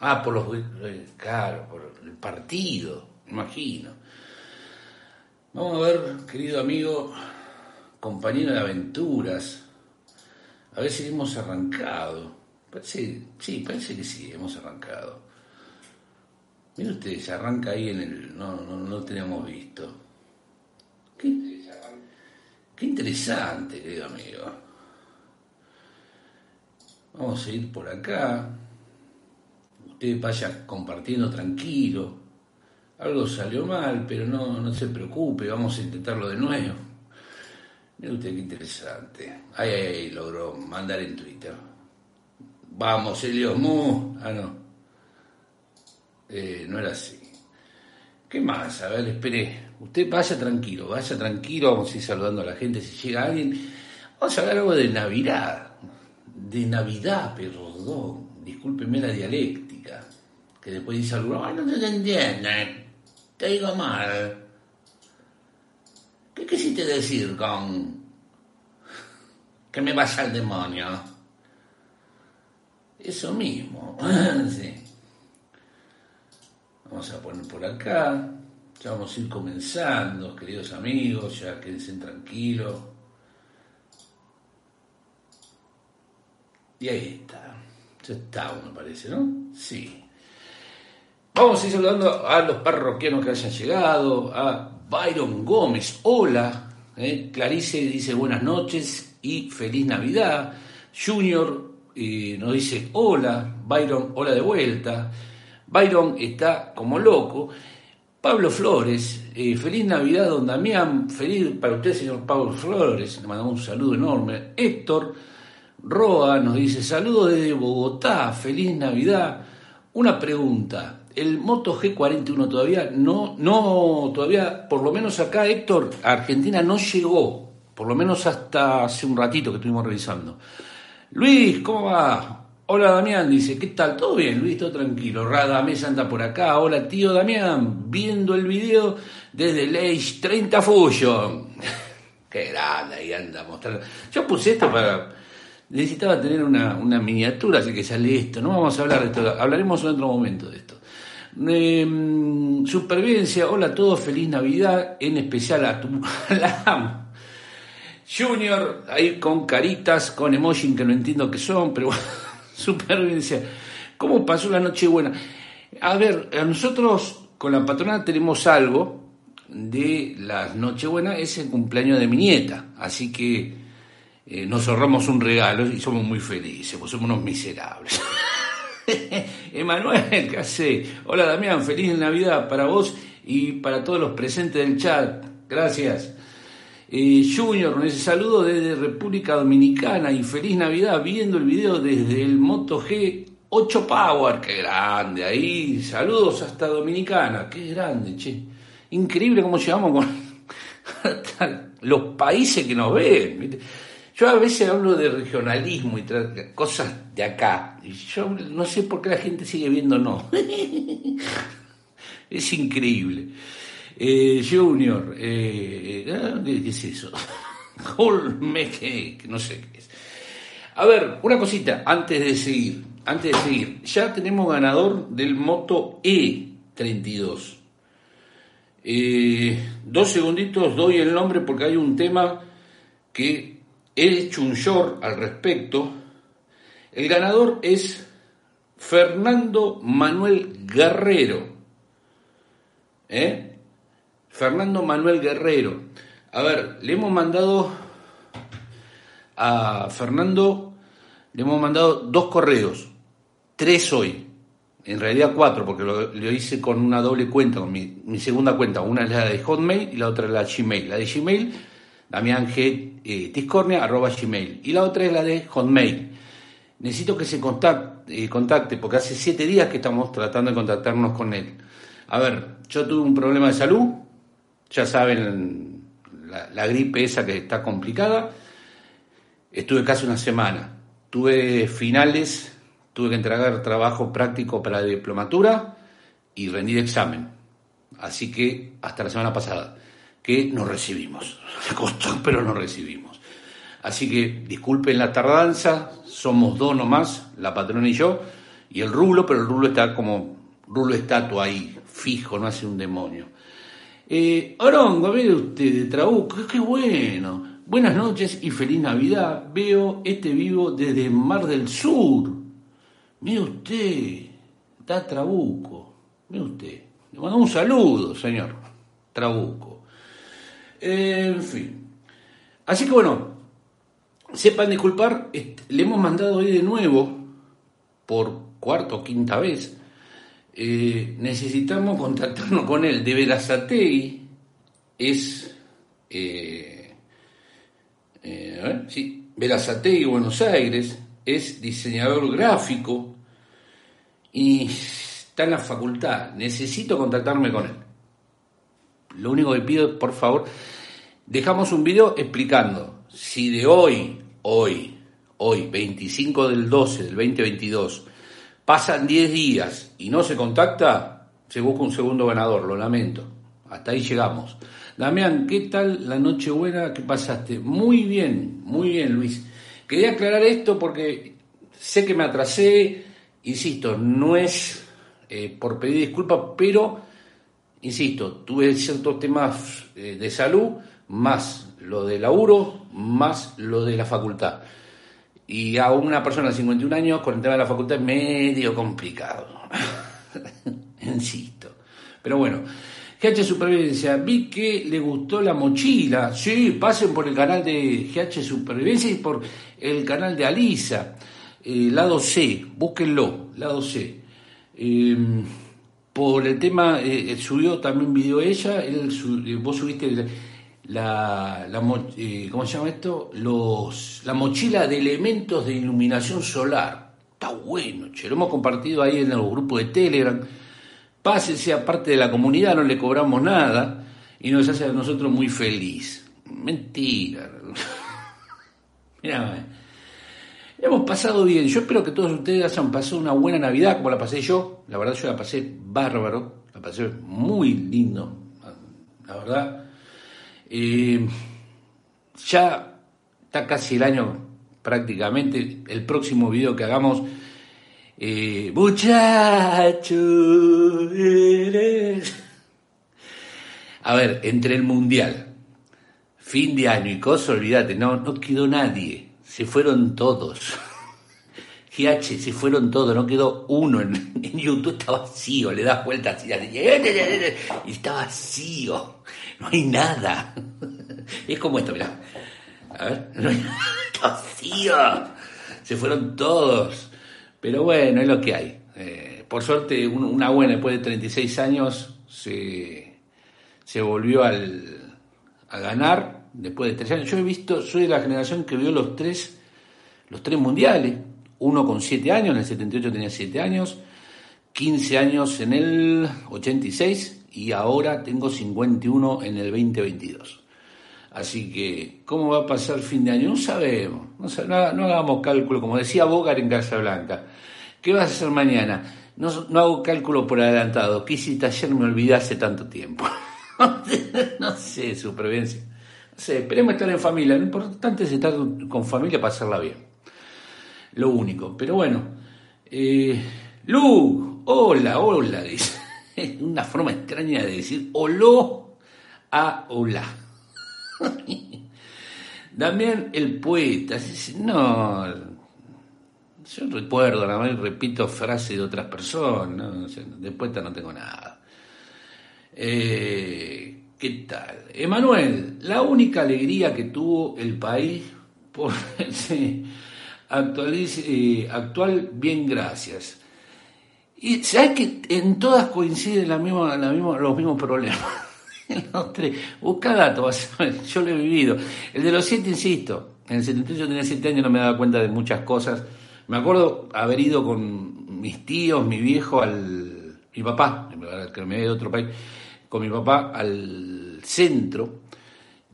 Ah, por los. eh, Claro, por el partido, imagino. Vamos a ver, querido amigo, compañero de aventuras. A ver si hemos arrancado. Parece, sí, parece que sí, hemos arrancado. Mire usted, se arranca ahí en el. No, no, no teníamos visto. Qué, qué interesante, querido amigo. Vamos a ir por acá. Usted vaya compartiendo tranquilo. Algo salió mal, pero no, no se preocupe, vamos a intentarlo de nuevo. Mire usted qué interesante. Ay, ay, ay, logró mandar en Twitter. Vamos, Elios Mu. Ah, no. Eh, no era así. ¿Qué más? A ver, espere. Usted vaya tranquilo, vaya tranquilo. Vamos a ir saludando a la gente si llega alguien. Vamos a hablar algo de Navidad. De Navidad, perdón. Discúlpeme la dialéctica. Que después dice alguno, ay, no te entienden. Te digo mal. ¿Qué quisiste decir con que me vaya al demonio? Eso mismo. sí. Vamos a poner por acá. Ya vamos a ir comenzando, queridos amigos. Ya quédense tranquilos. Y ahí está. Ya está, me parece, ¿no? Sí. Vamos a ir saludando a los parroquianos que hayan llegado, a Byron Gómez, hola, ¿eh? Clarice dice buenas noches y feliz Navidad, Junior eh, nos dice hola, Byron, hola de vuelta, Byron está como loco, Pablo Flores, eh, feliz Navidad, don Damián, feliz para usted, señor Pablo Flores, le mandamos un saludo enorme, Héctor Roa nos dice saludos desde Bogotá, feliz Navidad, una pregunta, el Moto G41 todavía no, no, todavía, por lo menos acá, Héctor, Argentina no llegó, por lo menos hasta hace un ratito que estuvimos revisando. Luis, ¿cómo va? Hola Damián, dice, ¿qué tal? ¿Todo bien, Luis? Todo tranquilo. Radamés anda por acá. Hola tío Damián, viendo el video desde el Age 30 Fusion. Qué grande, ahí anda mostrando. Yo puse esto para... Necesitaba tener una, una miniatura, así que sale esto. No vamos a hablar de esto, hablaremos en otro momento de esto. Eh, supervivencia, hola a todos, feliz Navidad, en especial a tu la. Junior, ahí con caritas, con emoji que no entiendo qué son, pero bueno, supervivencia. ¿Cómo pasó la Nochebuena? A ver, nosotros con la patrona tenemos algo de las Nochebuenas, es el cumpleaños de mi nieta, así que eh, nos ahorramos un regalo y somos muy felices, pues somos unos miserables. Emanuel, ¿qué hace? Hola Damián, feliz Navidad para vos y para todos los presentes del chat. Gracias. Eh, Junior nos saludo desde República Dominicana y feliz Navidad viendo el video desde el Moto G8 Power. Qué grande ahí. Saludos hasta Dominicana. Qué grande, che. Increíble cómo llegamos con los países que nos ven. Yo a veces hablo de regionalismo y cosas de acá. Y yo no sé por qué la gente sigue viendo no. es increíble. Eh, junior, eh, eh, ¿qué es eso? Colme, que no sé qué es. A ver, una cosita antes de seguir. Antes de seguir, ya tenemos ganador del Moto E32. Eh, dos segunditos doy el nombre porque hay un tema que he hecho un short al respecto. El ganador es Fernando Manuel Guerrero. ¿Eh? Fernando Manuel Guerrero. A ver, le hemos mandado a Fernando, le hemos mandado dos correos, tres hoy, en realidad cuatro, porque lo, hice con una doble cuenta, con mi, mi segunda cuenta, una es la de Hotmail y la otra es la de Gmail. La de Gmail, Damián G. Eh, Tiscornia, arroba Gmail, y la otra es la de Hotmail. Necesito que se contacte, eh, contacte, porque hace siete días que estamos tratando de contactarnos con él. A ver, yo tuve un problema de salud, ya saben, la, la gripe esa que está complicada. Estuve casi una semana. Tuve finales, tuve que entregar trabajo práctico para la diplomatura y rendir examen. Así que hasta la semana pasada, que nos recibimos. Costó, pero nos recibimos. Así que disculpen la tardanza, somos dos nomás, la patrona y yo, y el rulo, pero el rulo está como rulo estatua ahí, fijo, no hace un demonio. Eh, Orongo, ve usted de Trabuco, qué bueno. Buenas noches y feliz Navidad. Veo este vivo desde Mar del Sur. Mire usted, está Trabuco. Mire usted. Le mando un saludo, señor Trabuco. En fin. Así que bueno, sepan disculpar, le hemos mandado hoy de nuevo, por cuarta o quinta vez, eh, necesitamos contactarnos con él. De Verazatei es... Eh, eh, sí, Verazatei, Buenos Aires, es diseñador gráfico y está en la facultad. Necesito contactarme con él. Lo único que pido por favor, dejamos un video explicando si de hoy, hoy, hoy, 25 del 12 del 2022, pasan 10 días y no se contacta, se busca un segundo ganador, lo lamento. Hasta ahí llegamos. Damián, ¿qué tal la noche buena que pasaste? Muy bien, muy bien, Luis. Quería aclarar esto porque sé que me atrasé, insisto, no es eh, por pedir disculpas, pero, insisto, tuve ciertos temas eh, de salud, más lo de laburo, más lo de la facultad. Y a una persona de 51 años con el tema de la facultad es medio complicado. insisto. Pero bueno, GH Supervivencia, vi que le gustó la mochila. Sí, pasen por el canal de GH Supervivencia y por el canal de Alisa, eh, lado C, búsquenlo, lado C. Em, por el tema, eh, subió también video ella, él, eh, vos subiste la, la ¿cómo se llama esto? Los, la mochila de elementos de iluminación solar. Está bueno, che, lo hemos compartido ahí en el grupo de Telegram Pásese aparte de la comunidad, no le cobramos nada y nos hace a nosotros muy feliz. Mentira. Mira, hemos pasado bien. Yo espero que todos ustedes hayan pasado una buena Navidad como la pasé yo. La verdad yo la pasé bárbaro, la pasé muy lindo, la verdad. Eh, ya está casi el año prácticamente. El próximo video que hagamos eh, muchacho, A ver, entre el mundial, fin de año y cosas, olvídate, no, no quedó nadie. Se fueron todos. GH, se fueron todos, no quedó uno. En, YouTube está vacío, le das vueltas y, y está vacío. No hay nada. Es como esto, mirá. A ver, no hay, está vacío. Se fueron todos. Pero bueno, es lo que hay. Eh, por suerte, una buena, después de 36 años, se, se volvió al, a ganar después de tres años. Yo he visto, soy de la generación que vio los tres, los tres mundiales. Uno con 7 años, en el 78 tenía 7 años, 15 años en el 86 y ahora tengo 51 en el 2022. Así que, ¿cómo va a pasar fin de año? No sabemos, no, no, hagamos cálculo, como decía Bogar en Blanca. ¿Qué vas a hacer mañana? No, hago cálculo por adelantado. ¿Qué hiciste ayer? Me olvidé hace tanto tiempo. no sé, supervivencia. No sé, esperemos estar en familia. Lo importante es estar con familia para hacerla bien. Lo único. Pero bueno. Eh, Lu, hola, hola, dice. Una forma extraña de decir hola a hola. Damián el poeta, no, yo recuerdo, nada más repito frases de otras personas, de poeta no tengo nada. Eh, ¿Qué tal? Emanuel, la única alegría que tuvo el país por ese eh, actual, bien, gracias. Y sabes que en todas coinciden los mismos problemas. los tres. Busca datos, yo lo he vivido. El de los siete, insisto, en el 78 tenía siete años, no me daba cuenta de muchas cosas. Me acuerdo haber ido con mis tíos, mi viejo, al, mi papá, que me de otro país, con mi papá al centro,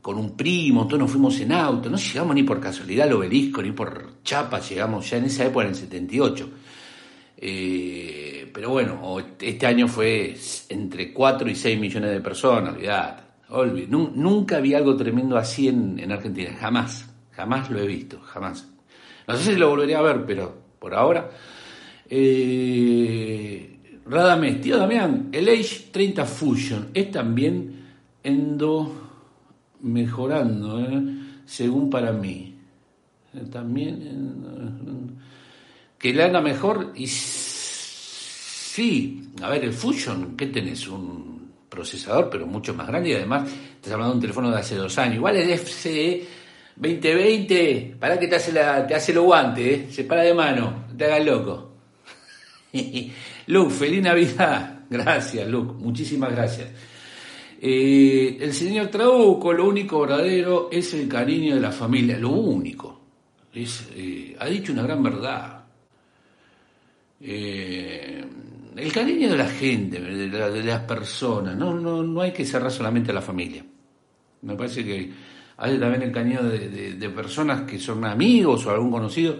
con un primo, todos nos fuimos en auto, no llegamos ni por casualidad al obelisco, ni por chapa, llegamos ya en esa época, en el 78. Eh, pero bueno, este año fue entre 4 y 6 millones de personas, olvidate. Nunca vi algo tremendo así en, en, Argentina, jamás, jamás lo he visto, jamás. No sé si lo volvería a ver, pero por ahora Eh, Radamés, tío Damián, el Age 30 Fusion es también endo mejorando, ¿eh? según para mí. También que le anda mejor y sí, a ver, el Fusion, ¿qué tenés? Un procesador, pero mucho más grande y además estás hablando de un teléfono de hace dos años. Igual el FCE 2020, para que te hace, la, te hace lo guante, ¿eh? se para de mano, te hagas loco. Luke, feliz Navidad. Gracias, Luke, muchísimas gracias. Eh, el señor Trauco, lo único verdadero es el cariño de la familia, lo único. Es, eh, ha dicho una gran verdad. Eh, el cariño de la gente, de, las personas, no, no, no hay que cerrar solamente a la familia. Me parece que hay también el cariño de, personas que son amigos o algún conocido,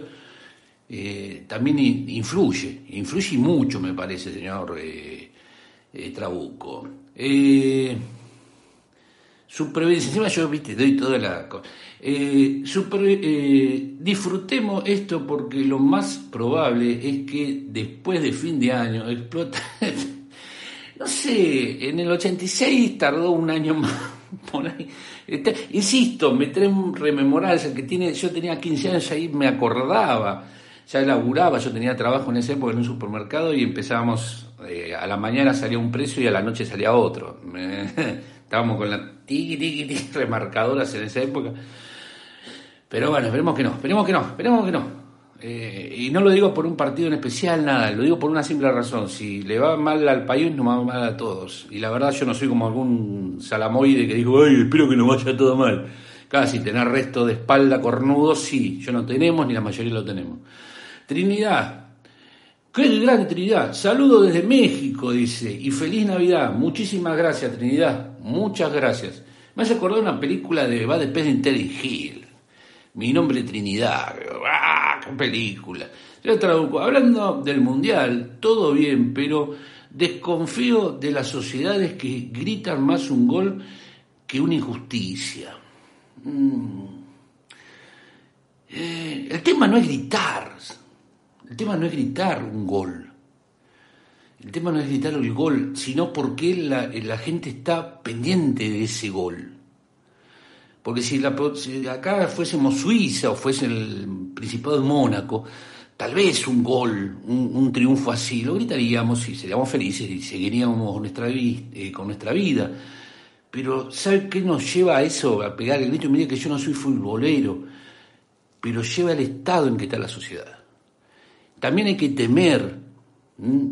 eh, también influye, influye mucho, me parece, señor eh, eh Trabuco. Eh, supervivencia, encima yo, viste, doy toda la... Eh, disfrutemos esto porque lo más probable es que después de fin de año explota... no sé, en el 86 tardó un año más por ahí. insisto, me trae rememorar, que tiene, yo tenía 15 años ahí me acordaba, ya laburaba, yo tenía trabajo en ese época en un supermercado y empezábamos, eh, a la mañana salía un precio y a la noche salía otro. estábamos con la tiki tiki tiki remarcadoras en esa época. Pero bueno, esperemos que no, esperemos que no, esperemos que no. Eh, y no lo digo por un partido en especial, nada, lo digo por una simple razón. Si le va mal al país, nos va mal a todos. Y la verdad yo no soy como algún salamoide que dijo, ay, espero que nos vaya todo mal. Casi tener resto de espalda cornudo, sí, yo no tenemos, ni la mayoría lo tenemos. Trinidad, qué grande Trinidad, saludo desde México, dice, y feliz Navidad. Muchísimas gracias, Trinidad, muchas gracias. Me hace acordar una película de Va de Pez de Hill mi nombre Trinidad. ¡Ah, qué película! Yo traduzco, hablando del mundial, todo bien, pero desconfío de las sociedades que gritan más un gol que una injusticia. Mm. Eh, el tema no es gritar, el tema no es gritar un gol. El tema no es gritar el gol, sino porque la, gente está pendiente de ese gol. Porque si, acá fuésemos Suiza o fuese el Principado de Mónaco, tal vez un gol, un, triunfo así, lo gritaríamos y seríamos felices y seguiríamos eh, con nuestra vida. Pero ¿sabe qué nos lleva a eso, a pegar el grito? Mire que yo no soy futbolero, pero lleva el estado en que está la sociedad. También hay que temer,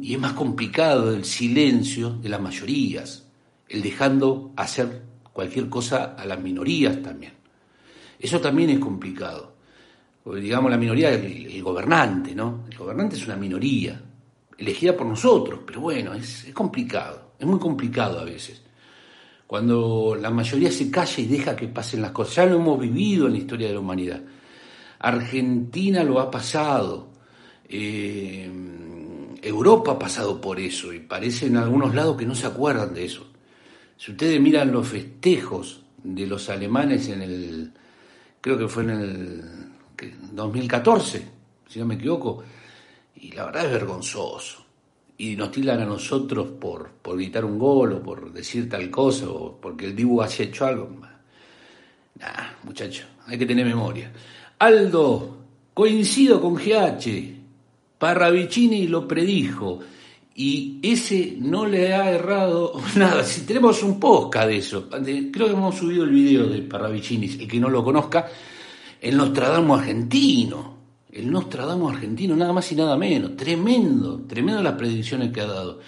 y es más complicado, el silencio de las mayorías, el dejando hacer cualquier cosa a las minorías también. Eso también es complicado. Porque, digamos, la minoría el, gobernante, ¿no? El gobernante es una minoría, elegida por nosotros, pero bueno, es, es complicado, es muy complicado a veces. Cuando la mayoría se calla y deja que pasen las cosas. Ya lo hemos vivido en la historia de la humanidad. Argentina lo ha pasado. Eh, Europa ha pasado por eso y parece en algunos lados que no se acuerdan de eso. Si ustedes miran los festejos de los alemanes en el, creo que fue en el 2014, si no me equivoco, y la verdad es vergonzoso. Y nos tiran a nosotros por, por gritar un gol o por decir tal cosa o porque el Dibu haya hecho algo. Nah, muchacho, hay que tener memoria. Aldo, coincido con GH. Parravicini lo predijo y ese no le ha errado nada. Si tenemos un podcast de eso, creo que hemos subido el video de Parravicini, el que no lo conozca, el Nostradamus argentino, el Nostradamus argentino, nada más y nada menos, tremendo, tremendo las predicciones que ha dado.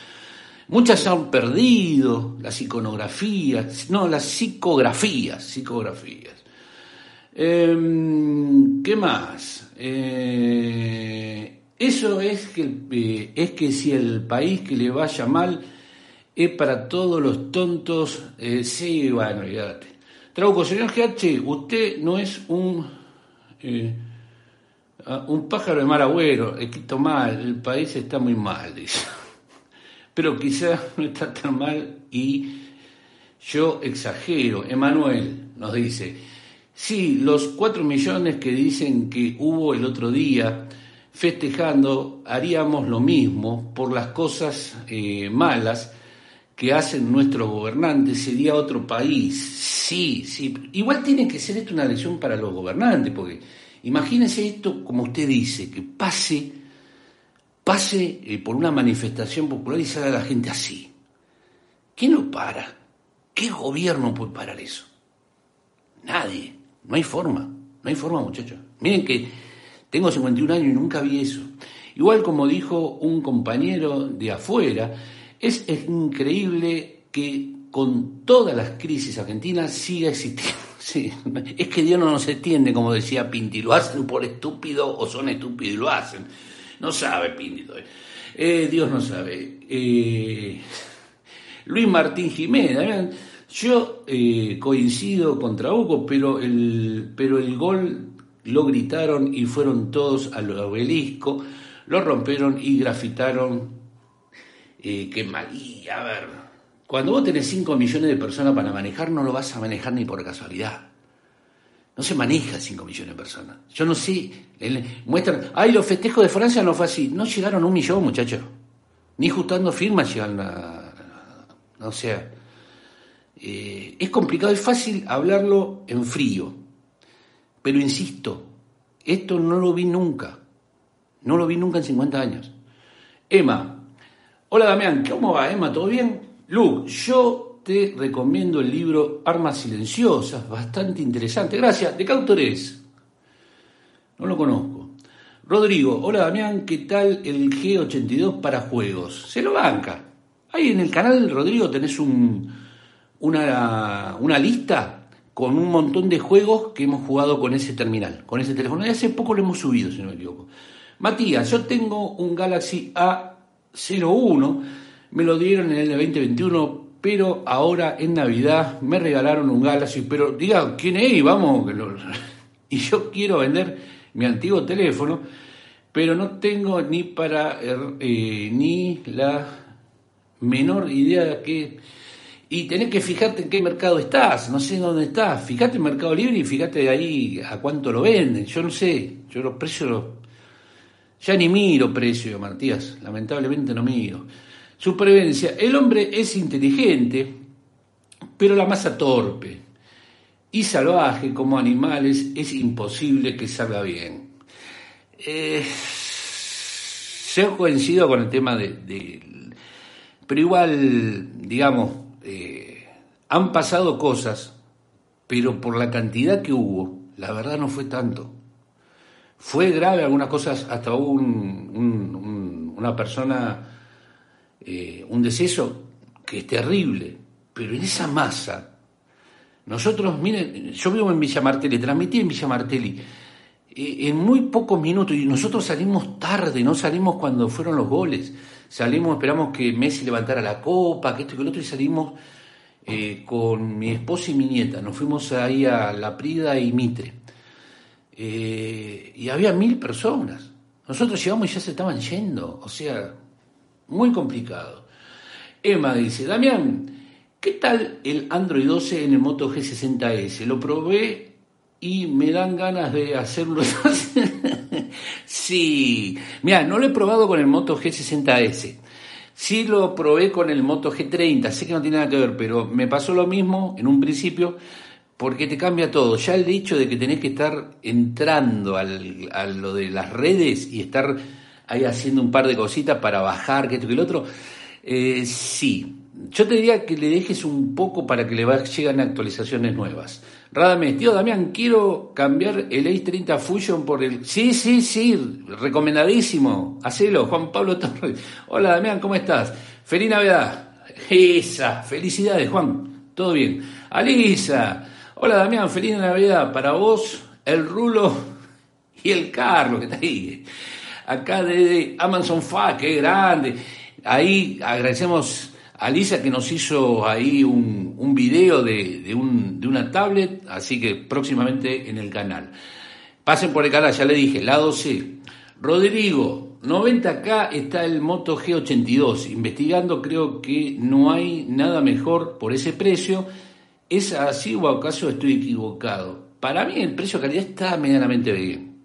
Muchas se han perdido, las iconografías, no, las psicografías, psicografías. Em, ¿Qué más? Eh, eso es que, eh, es que si el país que le vaya mal es para todos los tontos, eh, sí, bueno, olvídate. Trauco, señor GH, usted no es un, eh, un pájaro de mal agüero, quito mal, el país está muy mal, dice. Pero quizás no está tan mal y yo exagero. Emanuel nos dice, sí, los cuatro millones que dicen que hubo el otro día, festejando, haríamos lo mismo por las cosas eh, malas que hacen nuestros gobernantes, sería otro país. Sí, sí. Igual tiene que ser esto una lección para los gobernantes, porque imagínense esto, como usted dice, que pase, pase eh, por una manifestación popular y salga la gente así. ¿Quién lo para? ¿Qué gobierno puede parar eso? Nadie. No hay forma. No hay forma, muchachos. Miren que tengo 51 años y nunca vi eso. Igual como dijo un compañero de afuera, es, increíble que con todas las crisis argentinas siga existiendo. Es que Dios no nos entiende, como decía Pinti, lo hacen por estúpido o son estúpidos y lo hacen. No sabe Pinti. Eh, Dios no sabe. Eh, Luis Martín Jiménez, yo eh, coincido con Trabuco, pero el, pero el gol lo gritaron y fueron todos al obelisco, lo rompieron y grafitaron eh, qué mal. Y a ver, cuando vos tenés 5 millones de personas para manejar, no lo vas a manejar ni por casualidad. No se maneja 5 millones de personas. Yo no sé, muestran, ay, los festejos de Francia no fue así. No llegaron un millón, muchachos. Ni justando firmas llegan a... O sea, eh, es complicado, es fácil hablarlo en frío. Pero insisto, esto no lo vi nunca. No lo vi nunca en 50 años. Emma, Hola Damián, ¿cómo va Emma? ¿Todo bien? Lu, yo te recomiendo el libro Armas Silenciosas, bastante interesante. Gracias. ¿De qué autor es? No lo conozco. Rodrigo, hola Damián, ¿qué tal el G82 para juegos? Se lo banca. Ahí en el canal, Rodrigo, tenés un, una, una lista con un montón de juegos que hemos jugado con ese terminal, con ese teléfono. Y hace poco lo hemos subido, si no me equivoco. Matías, yo tengo un Galaxy A 01, me lo dieron en el 2021, pero ahora en Navidad me regalaron un Galaxy, pero diga, ¿quién es? Vamos, y yo quiero vender mi antiguo teléfono, pero no tengo ni para, eh, ni la menor idea de qué... Y tenés que fijarte en qué mercado estás, no sé dónde estás. Fíjate en Mercado Libre y fíjate de ahí a cuánto lo venden. Yo no sé, yo los precios ya ni miro precio, Martías, lamentablemente no miro. Supervivencia. El hombre es inteligente, pero la masa torpe. Y salvaje como animales es imposible que salga bien. Eh, yo coincido con el tema de... pero igual, digamos, eh, han pasado cosas, pero por la cantidad que hubo, la verdad no fue tanto. Fue grave algunas cosas, hasta hubo un, una persona, eh, un deceso que es terrible, pero en esa masa, nosotros, miren, yo vivo en Villa Martelli, transmití en Villa Martelli, eh, en muy pocos minutos, y nosotros salimos tarde, no salimos cuando fueron los goles, salimos, esperamos que Messi levantara la copa, que esto y que lo otro, y salimos eh, con mi esposa y mi nieta, nos fuimos ahí a La Prida y Mitre eh, y había mil personas. Nosotros llegamos y ya se estaban yendo, o sea, muy complicado. Emma dice, Damián, ¿qué tal el Android 12 en el Moto G60S? Lo probé y me dan ganas de hacerlo. sí, mira, no lo he probado con el Moto G60S. Sí lo probé con el Moto G30, sé que no tiene nada que ver, pero me pasó lo mismo en un principio porque te cambia todo. Ya el hecho de que tenés que estar entrando al, a lo de las redes y estar ahí haciendo un par de cositas para bajar, que esto que el otro, eh, sí. Yo te diría que le dejes un poco para que le lleguen actualizaciones nuevas. Radamés, tío Damián, quiero cambiar el A30 Fusion por el... Sí, sí, sí, recomendadísimo. Hacelo, Juan Pablo Torres. Hola Damián, ¿cómo estás? Feliz Navidad. Esa, felicidades Juan, todo bien. Alisa, Hola Damián, feliz Navidad para vos, el Rulo y el Carlos que está ahí. Acá de Amazon Fa, qué grande. Ahí agradecemos a Lisa que nos hizo ahí un, video de, de, un, de una tablet, así que próximamente en el canal. Pasen por el canal, ya le dije, lado C. Rodrigo, 90K está el Moto G82. Investigando creo que no hay nada mejor por ese precio ¿Es así o acaso estoy equivocado? Para mí el precio calidad está medianamente bien.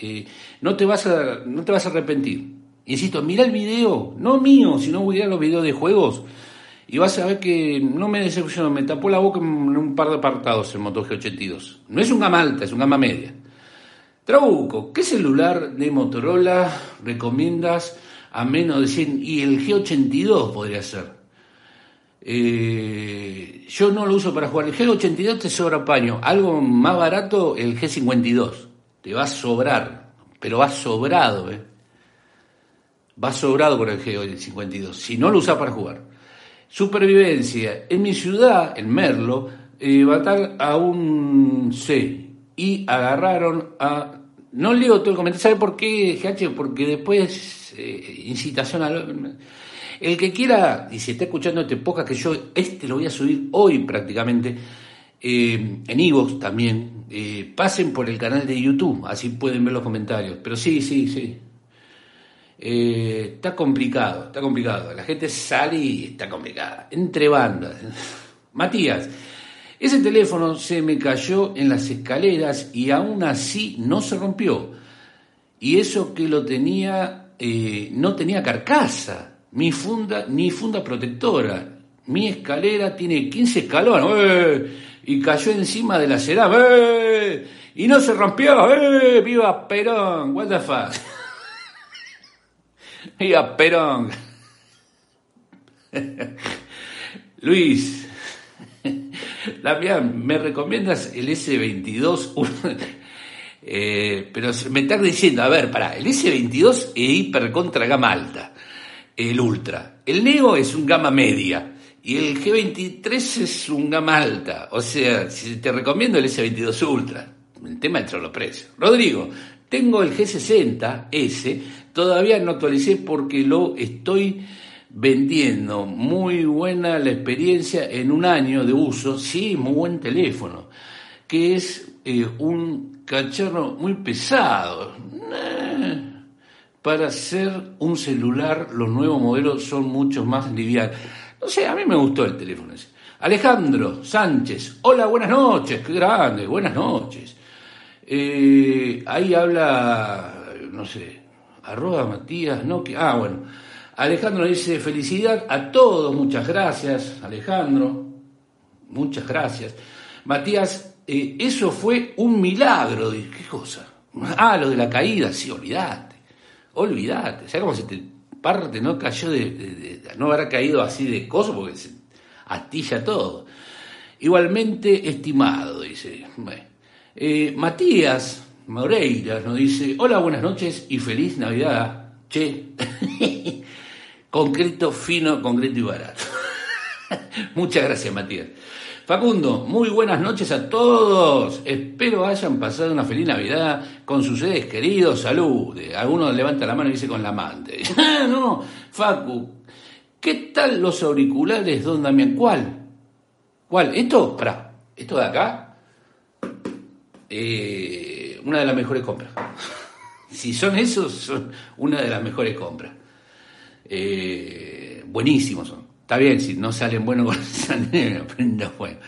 Eh, no, te vas a, no te vas a arrepentir. Insisto, mira el video, no mío, sino voy a los videos de juegos y vas a ver que no me decepcionó, me tapó la boca en un par de apartados el Moto G82. No es un gama alta, es un gama media. Trabuco, ¿qué celular de Motorola recomiendas a menos de 100? Y el G82 podría ser. Eh, yo no lo uso para jugar. El G82 te sobra paño. Algo más barato, el G52. Te va a sobrar, pero va sobrado, ¿eh? Va sobrado con el G52. Si no lo usas para jugar. Supervivencia. En mi ciudad, en Merlo, eh, estar a un C. Y agarraron a no leo todo el comentario. ¿Sabe por qué, GH? Porque después eh, incitación al... El que quiera, y si está escuchando este podcast, que yo este lo voy a subir hoy prácticamente, eh, en Evox también, eh, pasen por el canal de YouTube, así pueden ver los comentarios. Pero sí, sí, sí. Está complicado, está complicado. La gente sale y está complicada. Entre bandas. Matías, ese teléfono se me cayó en las escaleras y aún así no se rompió. Y eso que lo tenía, eh, no tenía carcasa, mi funda, ni funda protectora. Mi escalera tiene 15 escalones ¡eh! y cayó encima de la cerada ¡eh! y no se rompió. ¡eh! ¡Viva Perón! ¿What the fuck? ¡Viva Perón! Luis, Damián, ¿me recomiendas el S22? eh, pero me estás diciendo, a ver, para, el S22 es hiper contra gama alta, el Ultra. El Neo es un gama media y el G23 es un gama alta. O sea, si te recomiendo el S22 Ultra, el tema entre los precios. Rodrigo, tengo el G60S, todavía no actualicé porque lo estoy vendiendo. Muy buena la experiencia en un año de uso, sí, muy buen teléfono, que es eh, un cacharro muy pesado. para ser un celular, los nuevos modelos son mucho más livianos. No sé, a mí me gustó el teléfono ese. Alejandro Sánchez, hola, buenas noches, qué grande, buenas noches. Eh, ahí habla, no sé, arroba Matías, no, que, ah, bueno. Alejandro dice, felicidad a todos, muchas gracias, Alejandro, muchas gracias. Matías, eh, eso fue un milagro, ¿qué cosa? Ah, lo de la caída, sí, olvídate, olvídate, o sea, como se te parte, no cayó de, no habrá caído así de coso porque se astilla todo. Igualmente estimado, dice. Eh, Matías Moreira nos dice, hola, buenas noches y feliz Navidad. Che. concreto, fino, concreto y barato. Muchas gracias, Matías. Facundo, muy buenas noches a todos. Espero hayan pasado una feliz Navidad con sus seres queridos. Salud. Alguno levanta la mano y dice con la amante. Ah, no, Facu. ¿Qué tal los auriculares, don Damián? ¿Cuál? ¿Cuál? ¿Esto? Pará. ¿Esto de acá? Eh, una de las mejores compras. si son esos, son una de las mejores compras. Eh, buenísimos son. Está bien, si no salen buenos con esa bueno.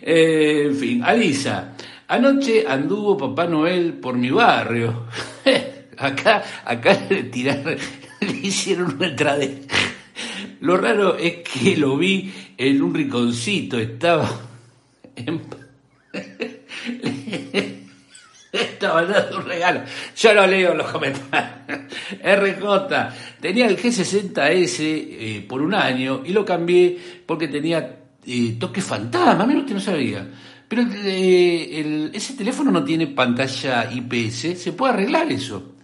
Eh, en fin, Alisa, anoche anduvo Papá Noel por mi barrio. acá, acá le tiraron, le hicieron una entrada. Lo raro es que lo vi en un rinconcito, estaba en... estaba dando un regalo. Yo lo leo en los comentarios. RJ, tenía el G60S eh, por un año y lo cambié porque tenía eh, toque fantasma, menos que no sabía. Pero eh, ese teléfono no tiene pantalla IPS, se puede arreglar eso.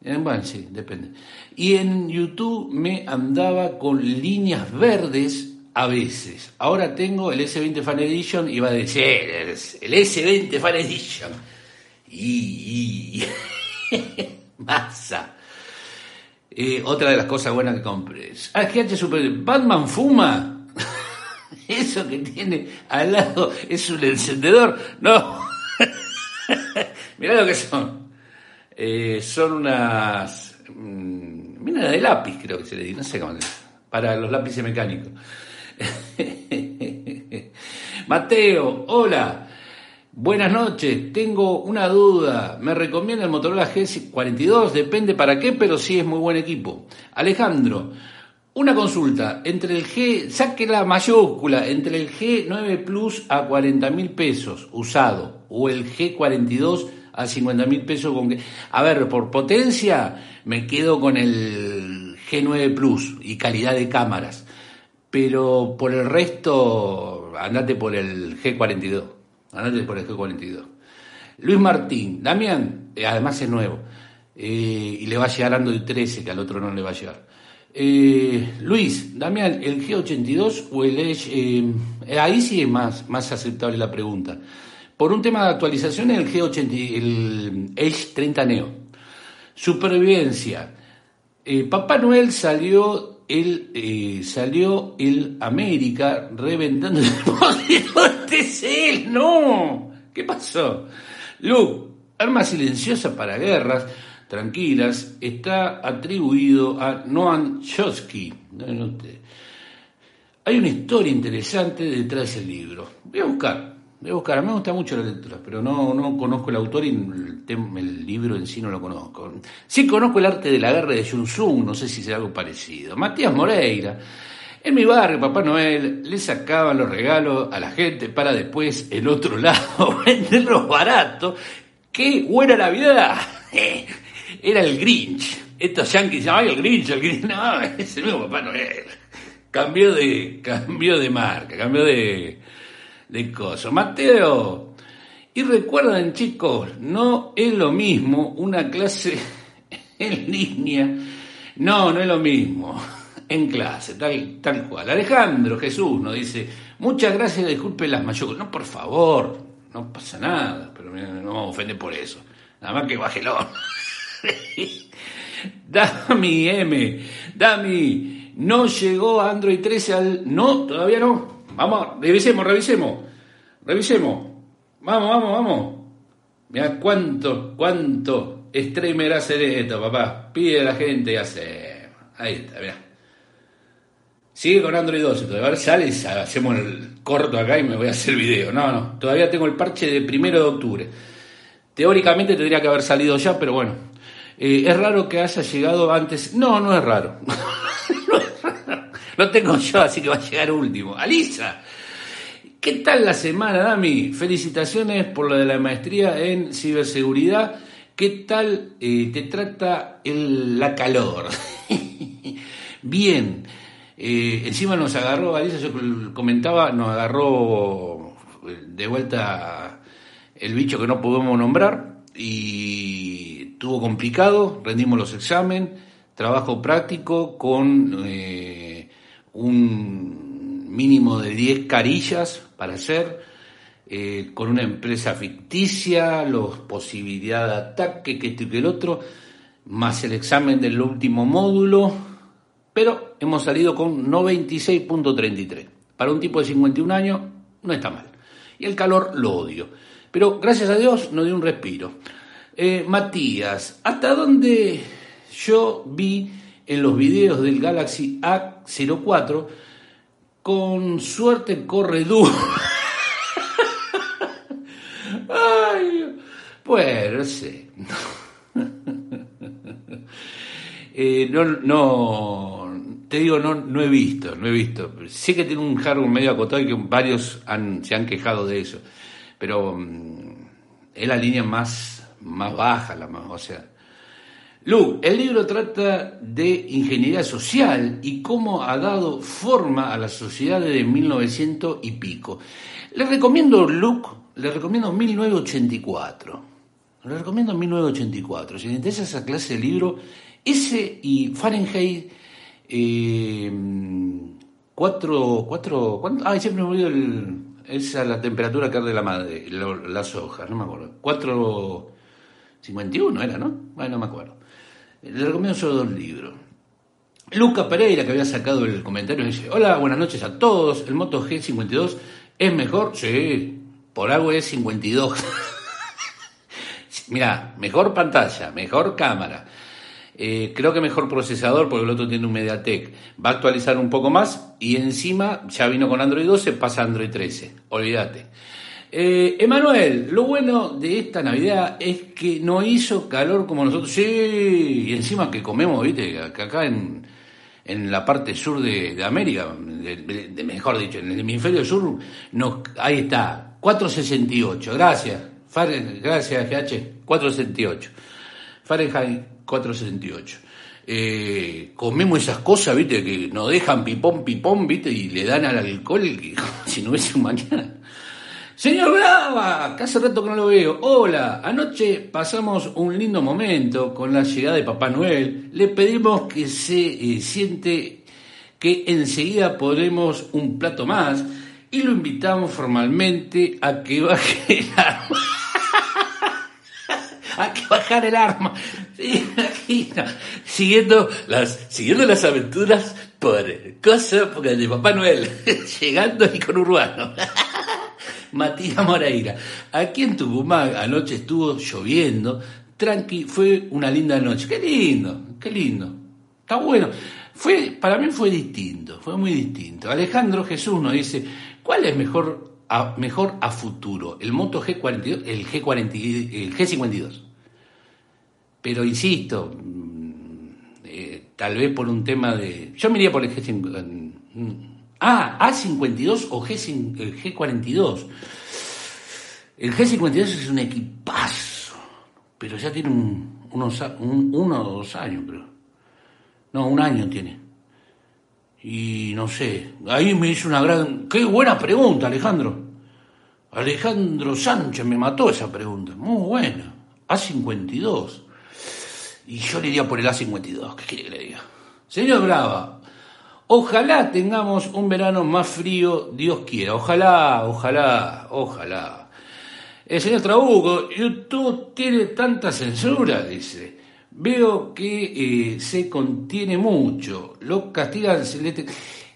Bueno, sí, depende. Y en YouTube me andaba con líneas verdes a veces. Ahora tengo el S20 Fan Edition y va a decir, el S20 Fan Edition. Y... masa. Eh, otra de las cosas buenas que compré. Ah, GH Super. Batman fuma. Eso que tiene al lado es un encendedor. No. Mirá lo que son. Eh, son unas. Mmm, mira de lápiz, creo que se le dice. No sé cómo. Para los lápices mecánicos. Mateo, hola. Buenas noches, tengo una duda. ¿Me recomienda el Motorola G42? Depende para qué, pero sí es muy buen equipo. Alejandro, una consulta. Entre el G, saque la mayúscula, entre el G9 Plus a 40 mil pesos usado o el G42 a 50 mil pesos con que... A ver, por potencia me quedo con el G9 Plus y calidad de cámaras. Pero por el resto, andate por el G42. Andate por el G42. Luis Martín, Damián, eh, además es nuevo. Eh, y le va a llegar Android 13, que al otro no le va a llegar. Eh, Luis, Damián, ¿el G82 o el Edge? ahí sí es más, más aceptable la pregunta. Por un tema de actualización, el G80, el Edge 30 Neo. Supervivencia. Papá Noel salió él eh, salió el América reventando el él, no. ¿Qué pasó? Luke, arma silenciosa para guerras tranquilas, está atribuido a Noam Chomsky. Hay una historia interesante detrás del libro. Voy a buscar. A buscar, me gusta mucho la lectura, pero no, no conozco el autor y el, libro en sí no lo conozco. Sí conozco el arte de la guerra de Jun Sung, no sé si será algo parecido. Matías Moreira. En mi barrio, Papá Noel le sacaban los regalos a la gente para después, el otro lado, venderlos baratos. ¡Qué buena Navidad! Era el Grinch. Estos yankees llaman el Grinch, el Grinch. No, es el mismo Papá Noel. Cambió de, cambió de marca, cambió de, de cosas. Mateo, y recuerden chicos, no es lo mismo una clase en línea, no, no es lo mismo en clase, tal, tal cual. Alejandro Jesús nos dice, muchas gracias, disculpe las mayúsculas. No, por favor, no pasa nada, pero no me ofende por eso. Nada más que bájelo. Dami M, Dami, no llegó Android 13 al... No, todavía no. Vamos, revisemos, revisemos. Revisemos. Vamos, vamos, vamos. Mira cuánto, cuánto streamer hace esto, papá. Pide a la gente y hace. Ahí está, mira. Sigue con Android 12. A ver, sale y hacemos el corto acá y me voy a hacer video. No, no. Todavía tengo el parche de primero de octubre. Teóricamente tendría que haber salido ya, pero bueno. Eh, es raro que haya llegado antes. No, no es raro. Lo tengo yo, así que va a llegar último. Alisa, ¿qué tal la semana, Dami? Felicitaciones por lo de la maestría en ciberseguridad. ¿Qué tal eh, te trata el, la calor? Bien. Eh, encima nos agarró, Alisa, yo comentaba, nos agarró eh, de vuelta el bicho que no podemos nombrar y estuvo complicado, rendimos los exámenes, trabajo práctico con un mínimo de 10 carillas para hacer, eh, con una empresa ficticia, los posibilidad de ataque, que esto y que el otro, más el examen del último módulo, pero hemos salido con 96.33. Para un tipo de 51 años no está mal. Y el calor lo odio. Pero gracias a Dios nos dio un respiro. Eh, Matías, ¿hasta dónde yo vi en los videos del Galaxy A04, con suerte corre duro. Ay, bueno, no sé. Eh, no, no, te digo, no, no he visto, no he visto. Sé que tiene un hardware medio acotado y que varios han, se han quejado de eso, pero mm, es la línea más, más baja, la más, o sea, Lu, el libro trata de ingeniería social y cómo ha dado forma a la sociedad desde 1900 y pico. Le recomiendo, Luke, le recomiendo 1984. Le recomiendo 1984. Si le interesa esa clase de libro, ese y Fahrenheit eh, 4, 4, ¿cuánto? Ay, siempre me olvido el, esa la temperatura que arde la madre, las hojas, no me acuerdo. 451 era, ¿no? Bueno, no me acuerdo. Le recomiendo solo dos libros. Luca Pereira, que había sacado el comentario, dice, hola, buenas noches a todos, el Moto G52 es mejor, sí, por algo es 52. Mira, mejor pantalla, mejor cámara, eh, creo que mejor procesador porque el otro tiene un MediaTek. Va a actualizar un poco más y encima ya vino con Android 12, pasa Android 13, olvídate. Eh, Emanuel, lo bueno de esta Navidad es que no hizo calor como nosotros. Sí, y encima que comemos, viste, que acá en, en la parte sur de, América, de, mejor dicho, en el hemisferio sur, ahí está, 468. Gracias, gracias, GH, 468. Fahrenheit 468. Eh, comemos esas cosas, viste, que nos dejan pipón, pipón, viste, y le dan al alcohol si no hubiese un mañana. Señor Brava, que hace rato que no lo veo. Hola, anoche pasamos un lindo momento con la llegada de Papá Noel. Le pedimos que se eh, siente que enseguida podremos un plato más y lo invitamos formalmente a que baje el arma. a que bajar el arma. siguiendo las, siguiendo las aventuras por cosas de Papá Noel, llegando y con Urbano. Matías Moreira. Aquí en Tucumán anoche estuvo lloviendo, tranqui, fue una linda noche. Qué lindo, qué lindo. Está bueno. Fue, para mí fue distinto, fue muy distinto. Alejandro Jesús nos dice, ¿cuál es mejor a, mejor a futuro? ¿El Moto G42, el G40, el G52? Pero insisto, mm, eh, tal vez por un tema de... Yo me iría por el G52. Ah, A52 o G, 42 El G52 es un equipazo, pero ya tiene unos, uno o dos años, creo. No, un año tiene. Y no sé, ahí me hizo una gran... ¡Qué buena pregunta, Alejandro! Alejandro Sánchez me mató esa pregunta. Muy buena. A52. Y yo le iría por el A52. ¿Qué quiere que le diga? Señor Brava, Ojalá tengamos un verano más frío, Dios quiera. Ojalá, ojalá, ojalá. El señor Trabuco, YouTube tiene tanta censura, dice. Veo que eh, se contiene mucho. Lo castigan.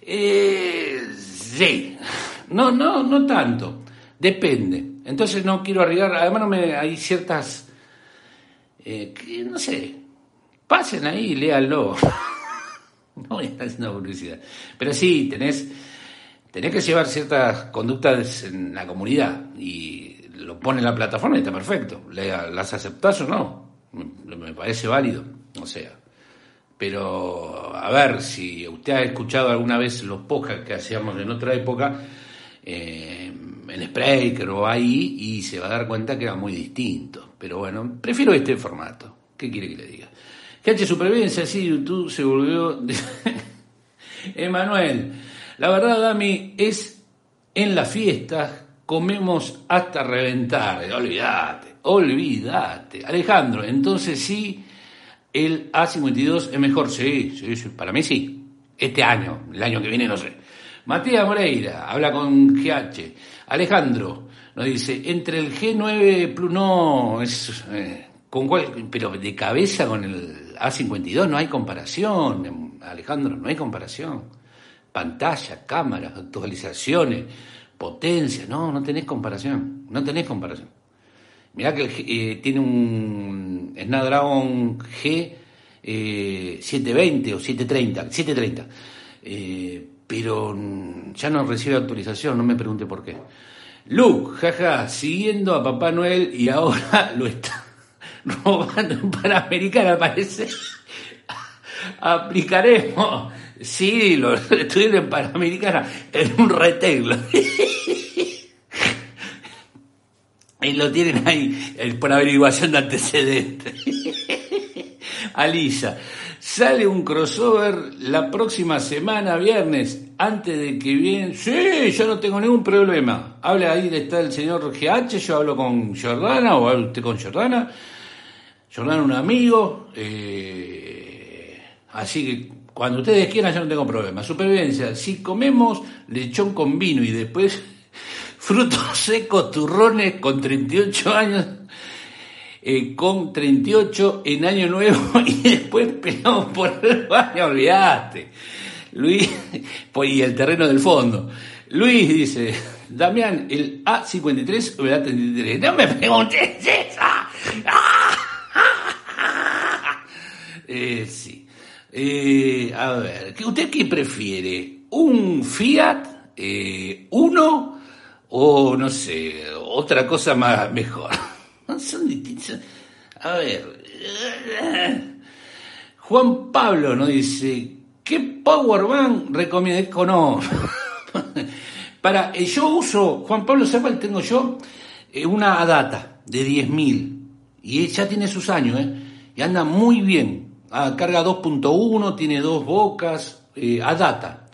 Eh, sí. No, no, no tanto. Depende. Entonces no quiero arriesgar. Además, no me, hay ciertas. Eh, que, no sé. Pasen ahí léanlo. No voy a estar haciendo publicidad. Pero sí, tenés, tenés que llevar ciertas conductas en la comunidad y lo pone en la plataforma y está perfecto. ¿Las aceptás o no? Me, parece válido. O sea. Pero, a ver, si usted ha escuchado alguna vez los podcasts que hacíamos en otra época, eh, en Spreaker o ahí, y se va a dar cuenta que era muy distinto. Pero bueno, prefiero este formato. ¿Qué quiere que le diga? GH Supervivencia, sí, YouTube se volvió... Emanuel, la verdad, Dami, es en las fiestas comemos hasta reventar. Olvídate, olvídate. Alejandro, entonces sí, el A52 es mejor. Sí, sí, sí, para mí sí. Este año, el año que viene no sé. Matías Moreira, habla con GH. Alejandro nos dice, entre el G9 Plus, no, es... Eh, ¿Con cuál? Pero de cabeza con el A52 no hay comparación, Alejandro, no hay comparación. Pantalla, cámaras, actualizaciones, potencia, no, no tenés comparación, no tenés comparación. Mirá que eh, tiene un Snapdragon G 720 eh, o 730, 730, eh, pero ya no recibe actualización, no me pregunte por qué. Luke, jaja, siguiendo a Papá Noel y ahora lo está robando en Panamericana, parece. Aplicaremos, sí, lo estudios en Panamericana en un reteglo. y lo tienen ahí por averiguación de antecedentes. Alisa, sale un crossover la próxima semana, viernes, antes de que viene. Sí, yo no tengo ningún problema. Habla ahí, está el señor GH, yo hablo con Jordana o habla usted con Jordana Jordán un amigo, eh, así que cuando ustedes quieran yo no tengo problema. Supervivencia, si comemos lechón con vino y después frutos secos, turrones con 38 años, eh, con 38 en año nuevo y después pelamos por el baño, olvidaste. Luis, pues, y el terreno del fondo. Luis dice, Damián, el A53 o el A33. No me preguntes eso. ¡Ah! Eh, sí. Eh, a ver, ¿usted qué prefiere? ¿Un Fiat eh, 1 o no sé, otra cosa más mejor. Son distintos. A ver. Juan Pablo nos dice, ¿qué power bank recomienda? No. Para, eh, yo uso, Juan Pablo sepa, tengo yo eh, una Adata de 10.000 y ya tiene sus años, ¿eh? Y anda muy bien. Ah, carga 2.1, tiene dos bocas, eh, Adata.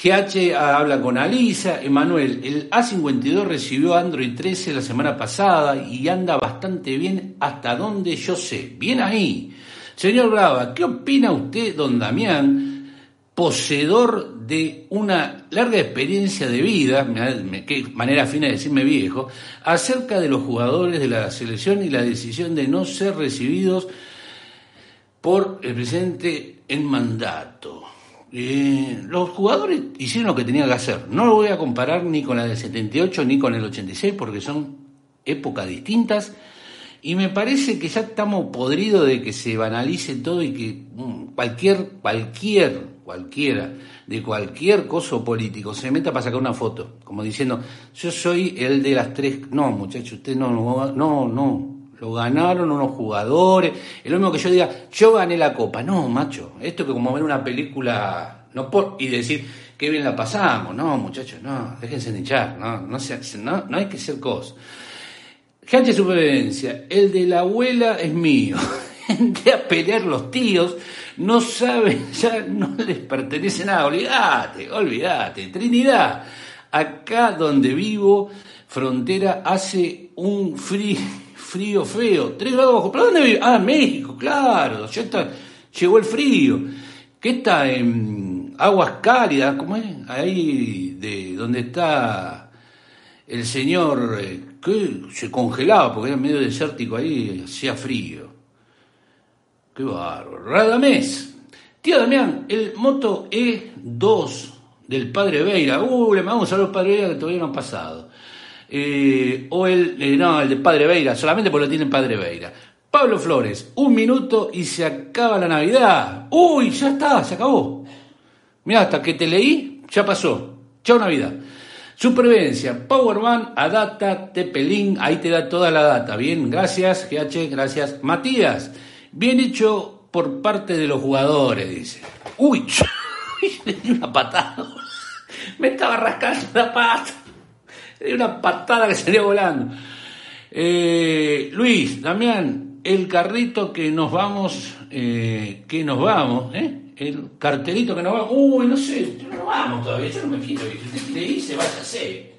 GH habla con Alisa, Emanuel, el A52 recibió Android 13 la semana pasada y anda bastante bien hasta donde yo sé. Bien ahí. Señor Brava, ¿qué opina usted, don Damián, poseedor de una larga experiencia de vida, qué manera fina de decirme viejo, acerca de los jugadores de la selección y la decisión de no ser recibidos por el presidente en mandato? Eh, los jugadores hicieron lo que tenían que hacer. No lo voy a comparar ni con la del 78 ni con el 86 porque son épocas distintas. Y me parece que ya estamos podridos de que se banalice todo y que mm, cualquier, cualquier, cualquiera, de cualquier coso político se meta para sacar una foto, como diciendo, yo soy el de las tres. No, muchachos, usted no, no, no, no. Lo ganaron unos jugadores. Es lo mismo que yo diga, yo gané la copa. No, macho. Esto que como ver una película no por, y decir, qué bien la pasamos. No, muchachos, no. Déjense de hinchar. No, no, no, no hay que ser cosas. Gente supervivencia. El de la abuela es mío. Entré a pelear los tíos. No saben, ya no les pertenece nada. Olvídate, olvídate. Trinidad. Acá donde vivo, frontera, hace un frío frío feo, 3 grados bajo. ¿Pero dónde vive? Ah, México, claro, ya está, llegó el frío. ¿Qué está en aguas cálidas? ¿Cómo es? Ahí de donde está el señor eh, que se congelaba porque era medio desértico ahí, hacía frío. Qué bárbaro. Radamés. Tío Damián, el Moto E2 del padre Veira. Uh, le mandamos a los padres Veira que todavía no han pasado. Eh, o el, eh, no, el de Padre Veira, solamente porque lo tiene Padre Veira. Pablo Flores, un minuto y se acaba la Navidad. Uy, ya está, se acabó. Mira, hasta que te leí, ya pasó. Chao Navidad. Supervivencia, Powerman, Adata, Tepelín, ahí te da toda la data. Bien, gracias, GH, gracias. Matías, bien hecho por parte de los jugadores, dice. Uy, le di una patada. Me estaba rascando la pata. Era una patada que salía volando. Eh, Luis, Damián, el carrito que nos vamos, eh, que nos vamos, ¿eh? El cartelito que nos vamos. Uy, no sé, no nos vamos todavía, yo no me fijo. Si usted le dice, ser.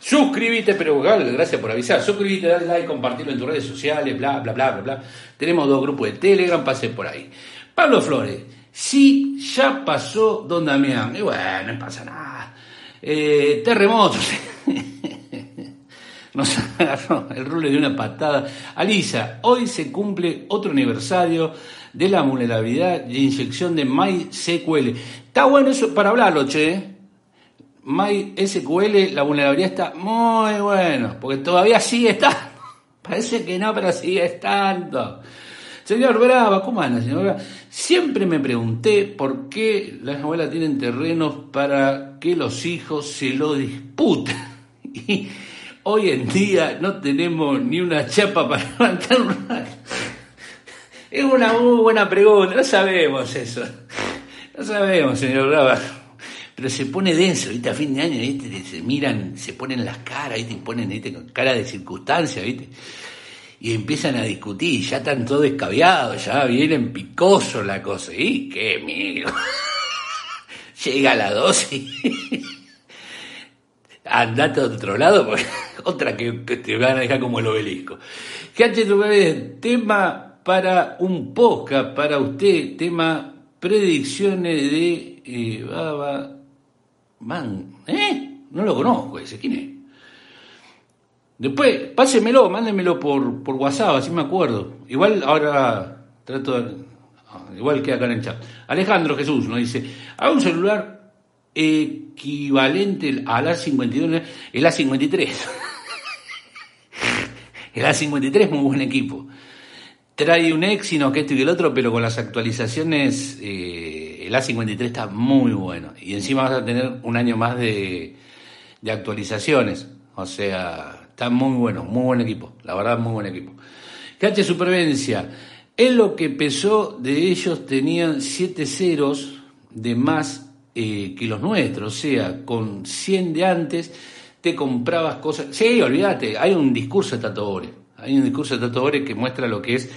Suscríbete, pero gracias por avisar. Suscríbete, dale like, compartirlo en tus redes sociales, bla, bla, bla, bla, bla. Tenemos dos grupos de Telegram, pase por ahí. Pablo Flores, sí, ya pasó Don Damián. Y bueno, no pasa nada. Eh, terremotos. Nos agarró el rule de una patada. Alisa, hoy se cumple otro aniversario de la vulnerabilidad de inyección de MySQL. Está bueno eso para hablarlo, che. MySQL, la vulnerabilidad está muy bueno, porque todavía sigue estando. Parece que no, pero sigue estando. Señor Brava, ¿cómo anda, señor Brava? Siempre me pregunté por qué las abuelas tienen terrenos para que los hijos se lo disputen. Y hoy en día no tenemos ni una chapa para levantar. Es una muy buena pregunta, no sabemos eso. No sabemos, señor Brava. Pero se pone denso, ¿viste? A fin de año, ¿viste? Se miran, se ponen las caras, ¿viste? Ponen, ¿viste? cara de circunstancia, ¿viste? y empiezan a discutir, ya están todos descaviados, ya vienen picosos la cosa. ¿Y qué miedo? Llega la dosis. Andate a otro lado, otra que, te van a dejar como el obelisco. GH tema para un podcast para usted, tema predicciones de eh, Baba Man. ¿Eh? No lo conozco ese, ¿quién es? Después, pásemelo, mándemelo por, por WhatsApp, así me acuerdo. Igual ahora trato de, Igual que acá en el chat. Alejandro Jesús nos dice, a un celular equivalente al A52, el A53. el A53 es muy buen equipo. Trae un Exynos que esto y el otro, pero con las actualizaciones eh, el A53 está muy bueno. Y encima vas a tener un año más de, de actualizaciones. O sea, está muy bueno, muy buen equipo. La verdad, muy buen equipo. GH Supervivencia. En lo que pesó de ellos tenían 7 ceros de más eh, que los nuestros. O sea, con 100 de antes te comprabas cosas. Sí, olvídate, hay un discurso de Tato Hay un discurso de Tato que muestra lo que es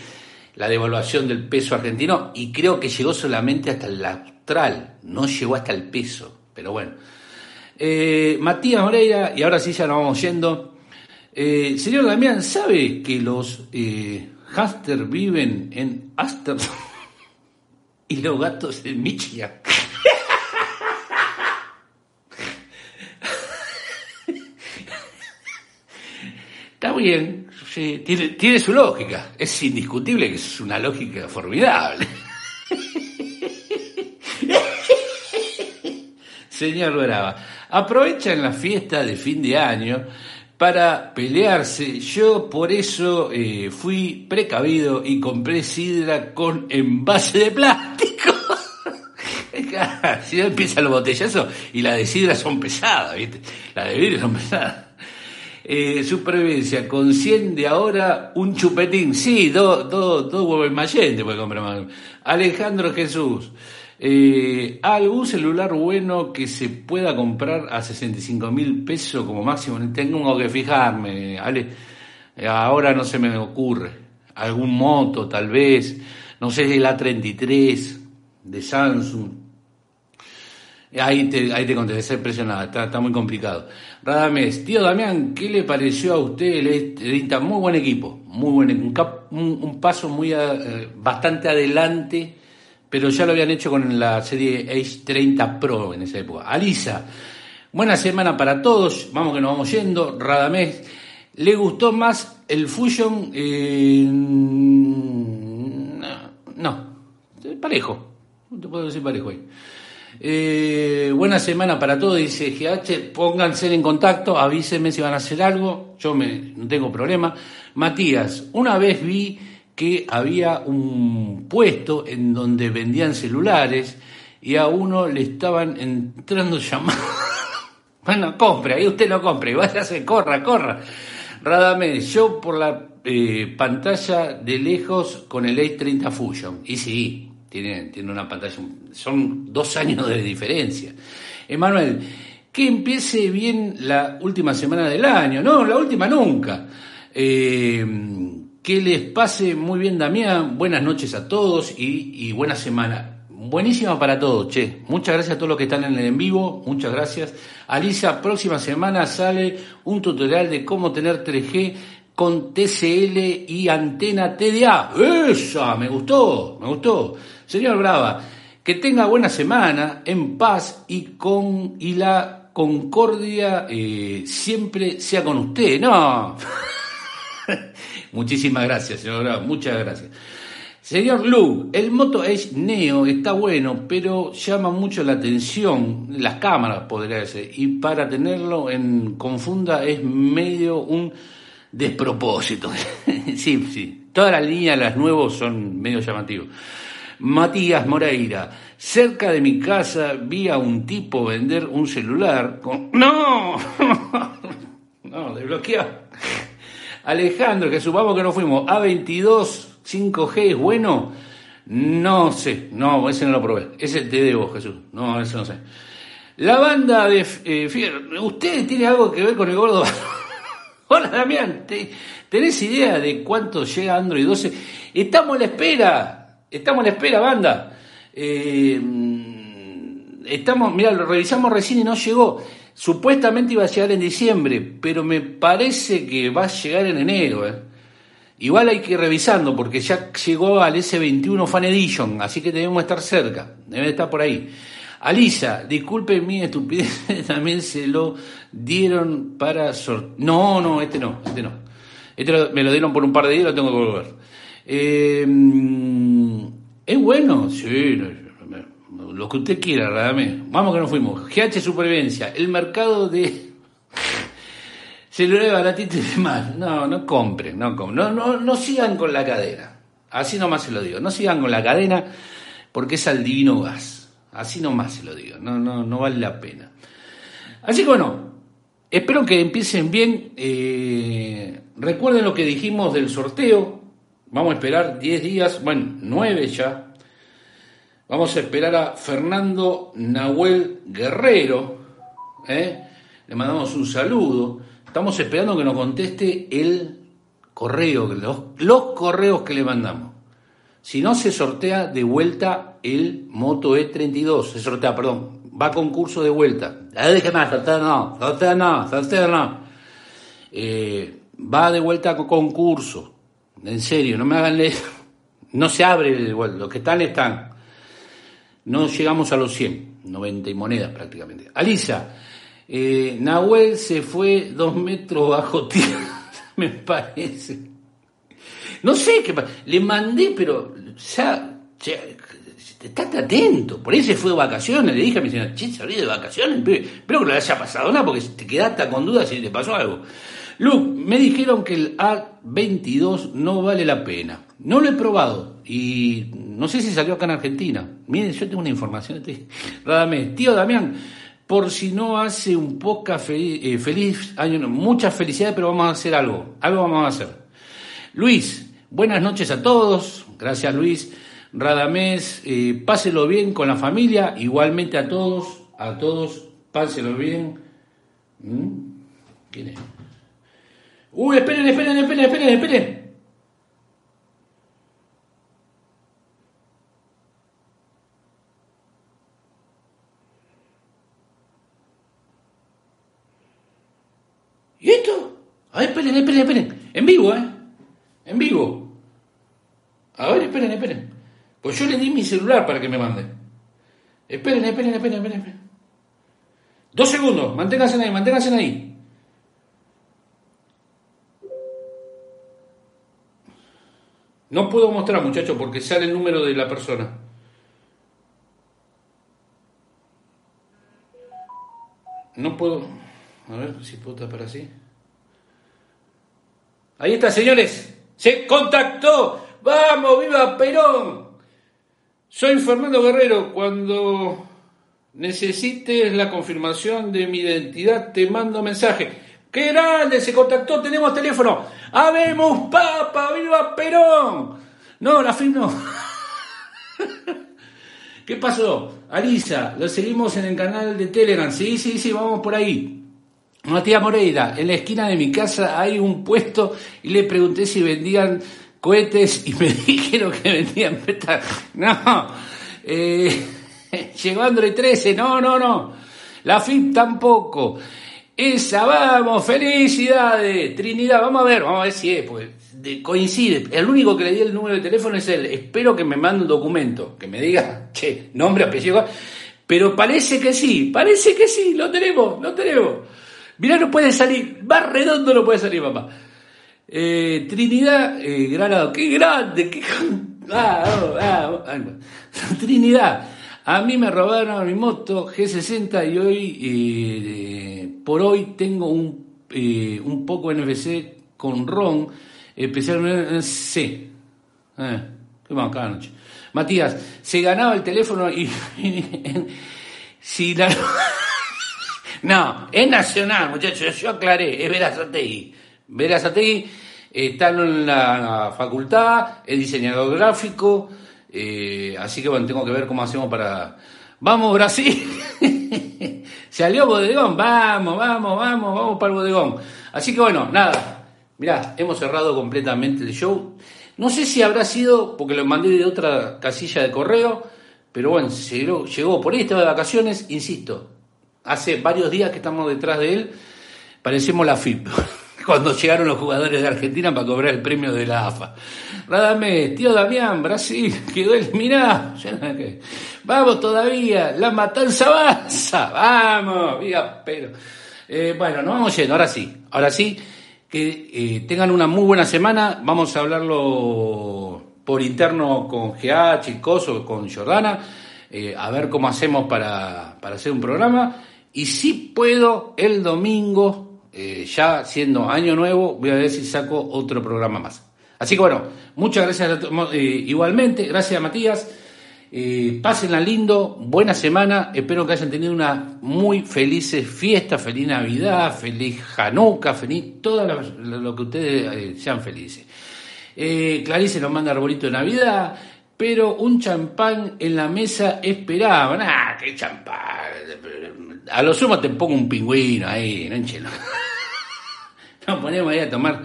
la devaluación del peso argentino y creo que llegó solamente hasta el austral, no llegó hasta el peso. Pero bueno. Eh, Matías Moreira, y ahora sí ya nos vamos yendo. Eh, señor Damián, ¿sabe que los eh, viven en Aster y los gatos en Michigan? Bien, tiene, tiene su lógica. Es indiscutible que es una lógica formidable. Señor Brava, aprovechan la fiesta de fin de año para pelearse. Yo por eso eh, fui precavido y compré sidra con envase de plástico. si no empiezan los botellazos y las de sidra son pesadas, ¿viste? Las de vidrio son pesadas. Eh, supervivencia, con 100 de ahora, un chupetín. Sí, dos dos dos huevos mayente puede comprar Alejandro Jesús. Eh, ¿Algún celular bueno que se pueda comprar a 65 mil pesos como máximo? Tengo que fijarme, Ale. Eh, ahora no se me ocurre. Algún moto, tal vez. No sé el A33 de Samsung. Ahí te, ahí te contesté, impresionada, está, está, muy complicado. Radames, tío Damián, ¿qué le pareció a usted el E30? Muy buen equipo, muy buen un, un, paso muy eh, bastante adelante, pero ya lo habían hecho con la serie H30 Pro en esa época. Alisa, buena semana para todos, vamos que nos vamos yendo. Radamés, ¿le gustó más el Fusion? Eh, no, no, parejo, no te puedo decir parejo ahí. Eh, buena semana para todos, dice GH. Pónganse en contacto, avísenme si van a hacer algo. Yo no tengo problema. Matías, una vez vi que había un puesto en donde vendían celulares y a uno le estaban entrando llamadas. bueno, compre, ahí usted lo compre, váyase, corra, corra. Radamés, yo por la eh, pantalla de lejos con el A30 Fusion. Y sí, tiene, tiene una pantalla, son dos años de diferencia. Emanuel, que empiece bien la última semana del año, no, la última nunca. Eh, que les pase muy bien, Damián. Buenas noches a todos y, y, buena semana. Buenísima para todos, che. Muchas gracias a todos los que están en el en vivo. Muchas gracias. Alisa, próxima semana sale un tutorial de cómo tener 3G con TCL y antena TDA. ¡Esa! Me gustó, me gustó. Señor Brava, que tenga buena semana, en paz y con y la concordia eh, siempre sea con usted. No. Muchísimas gracias, señor Brava, muchas gracias. Señor Lu, el Moto Edge Neo está bueno, pero llama mucho la atención, las cámaras podría ser, y para tenerlo en confunda es medio un despropósito. sí, sí, todas las líneas, las nuevos son medio llamativos. Matías Moreira. Cerca de mi casa vi a un tipo vender un celular con... ¡No! no, desbloqueado. Alejandro, que supamos que no fuimos. A22 5G es bueno. No sé, no, ese no lo probé. Ese te debo, Jesús. No, ese no sé. La banda de eh, ¿usted tiene algo que ver con el gordo? Hola Damián, ¿tenés idea de cuánto llega Android 12? Estamos a la espera. Estamos en la espera, banda. Eh, estamos, mira, lo revisamos recién y no llegó. Supuestamente iba a llegar en diciembre, pero me parece que va a llegar en enero. Eh. Igual hay que ir revisando porque ya llegó al S21 Fan Edition, así que debemos estar cerca, debe estar por ahí. Alisa, disculpe mi estupidez, también se lo dieron para sortear. No, no, este no, este no. Este me lo dieron por un par de días, lo tengo que volver. Eh, es bueno, sí, lo que usted quiera, realmente. Vamos que nos fuimos. GH Supervivencia, el mercado de celulares baratitos y demás. No, no compren, no compren. No, no, no sigan con la cadena. Así nomás se lo digo. No sigan con la cadena porque es al divino gas. Así nomás se lo digo. No, no, no vale la pena. Así que bueno, Espero que empiecen bien. Eh, recuerden lo que dijimos del sorteo. Vamos a esperar 10 días, bueno, 9 ya. Vamos a esperar a Fernando Nahuel Guerrero. ¿eh? Le mandamos un saludo. Estamos esperando que nos conteste el correo, los, los correos que le mandamos. Si no, se sortea de vuelta el Moto E32. Se sortea, perdón, va a concurso de vuelta. Más, sortea no, sortea no, sortea no. Eh, va de vuelta a concurso. En serio, no me hagan leer. No se abre el vuelta. Los que están, están. No llegamos a los 100, 90 y monedas prácticamente. Alisa, eh, Nahuel se fue dos metros bajo tierra, me parece. No sé qué Le mandé, pero ya, ya estate atento. Por eso fue de vacaciones. Le dije a mi señora, che, salí de vacaciones. Espero que no le haya pasado nada porque te quedaste con dudas si te pasó algo. Luke, me dijeron que el A22 no vale la pena. No lo he probado y no sé si salió acá en Argentina. Miren, yo tengo una información. Radamés, tío Damián, por si no hace un poco feliz, eh, feliz año, muchas felicidades, pero vamos a hacer algo. Algo vamos a hacer. Luis, Buenas noches a todos, gracias Luis. Radamés, eh, páselo bien con la familia, igualmente a todos, a todos, páselo bien. ¿Mm? ¿Quién es? Uy, esperen, esperen, esperen, esperen, esperen. ¿Y esto? A esperen, esperen, esperen. En vivo, ¿eh? En vivo. A ver, esperen, esperen. Pues yo le di mi celular para que me mande. Esperen, esperen, esperen, esperen. Dos segundos, manténganse ahí, manténganse ahí. No puedo mostrar, muchachos, porque sale el número de la persona. No puedo. A ver si puedo tapar así. Ahí está, señores. Se contactó ¡Vamos, viva Perón! Soy Fernando Guerrero. Cuando necesites la confirmación de mi identidad, te mando mensaje. ¡Qué grande! Se contactó, tenemos teléfono. ¡Habemos papa! ¡Viva Perón! No, la fin no. ¿Qué pasó? Alisa, lo seguimos en el canal de Telegram. Sí, sí, sí, vamos por ahí. Matías Moreira, en la esquina de mi casa hay un puesto y le pregunté si vendían cohetes y me dijeron que vendían No, eh, llegó Android 13, no, no, no. La FIP tampoco. Esa, vamos, felicidades, Trinidad, vamos a ver, vamos a ver si es, pues coincide. El único que le di el número de teléfono es él. Espero que me mande un documento, que me diga, che, nombre, apellido. Pero parece que sí, parece que sí, lo tenemos, lo tenemos. Mirá, no puede salir, más redondo no puede salir, papá. Eh, Trinidad eh, Granado, qué grande. Ah, oh, ah, ah, Trinidad, a mí me robaron mi moto G60 y hoy, eh, por hoy tengo un, un poco NFC con RON, especialmente C. qué cada noche. Matías, se ganaba el teléfono y... si la... no, es nacional, muchachos, yo aclaré, es Verazategui. Verazategui está en la facultad, es diseñador gráfico, eh, así que bueno, tengo que ver cómo hacemos para... ¡Vamos Brasil! Salió bodegón, vamos, vamos, vamos, vamos para el bodegón. Así que bueno, nada, mirá, hemos cerrado completamente el show. No sé si habrá sido porque lo mandé de otra casilla de correo, pero bueno, llegó, llegó por ahí, estaba de vacaciones, insisto, hace varios días que estamos detrás de él, parecemos la FIP. cuando llegaron los jugadores de Argentina para cobrar el premio de la AFA. Radamés, tío Damián, Brasil, quedó eliminado. Vamos todavía, la matanza avanza, vamos, viva, pero. Eh, bueno, nos vamos yendo, ahora sí, ahora sí, que eh, tengan una muy buena semana, vamos a hablarlo por interno con GH, y Coso, con Jordana, eh, a ver cómo hacemos para, para hacer un programa, y si puedo, el domingo eh, ya siendo año nuevo, voy a ver si saco otro programa más. Así que bueno, muchas gracias eh, igualmente, gracias Matías. Eh, pásenla lindo, buena semana, espero que hayan tenido una muy felices fiesta, feliz Navidad, feliz Hanukkah, feliz todo lo, que ustedes eh, sean felices. Clarice nos manda arbolito de Navidad, pero un champán en la mesa esperaban. ¡Ah, qué champán! A lo sumo te pongo un pingüino ahí, no enchelo. Nos ponemos ahí a tomar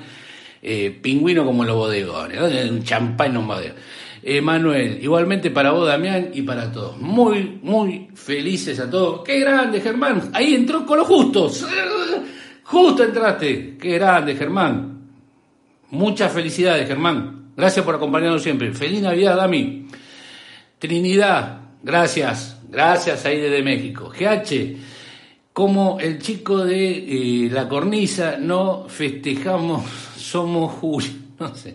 eh, pingüino como los bodegones, un champán en un bodegón. Manuel, igualmente para vos, Damián, y para todos. Muy, muy felices a todos. ¡Qué grande, Germán! Ahí entró con los justos. Justo entraste. ¡Qué grande, Germán! Muchas felicidades, Germán. Gracias por acompañarnos siempre. Feliz Navidad, Dami. Trinidad, gracias. Gracias ahí desde México. GH, como el chico de eh, la cornisa, no festejamos, somos Julio. No sé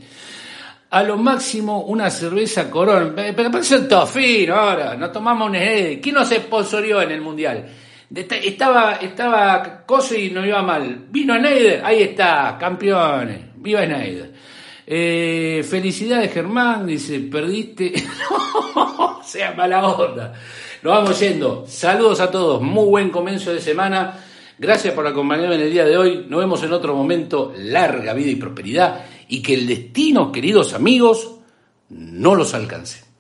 a lo máximo una cerveza corón. Pero parece un tofino ahora, no tomamos un ED. ¿Quién nos sponsorió en el Mundial? Estaba, estaba Coso y no iba mal. Vino Schneider, ahí está, campeones. Viva Schneider. Eh, felicidades Germán, dice, perdiste. sea mala onda. Nos vamos yendo. Saludos a todos. Muy buen comienzo de semana. Gracias por acompañarme en el día de hoy. Nos vemos en otro momento. Larga vida y prosperidad y que el destino, queridos amigos, no los alcance.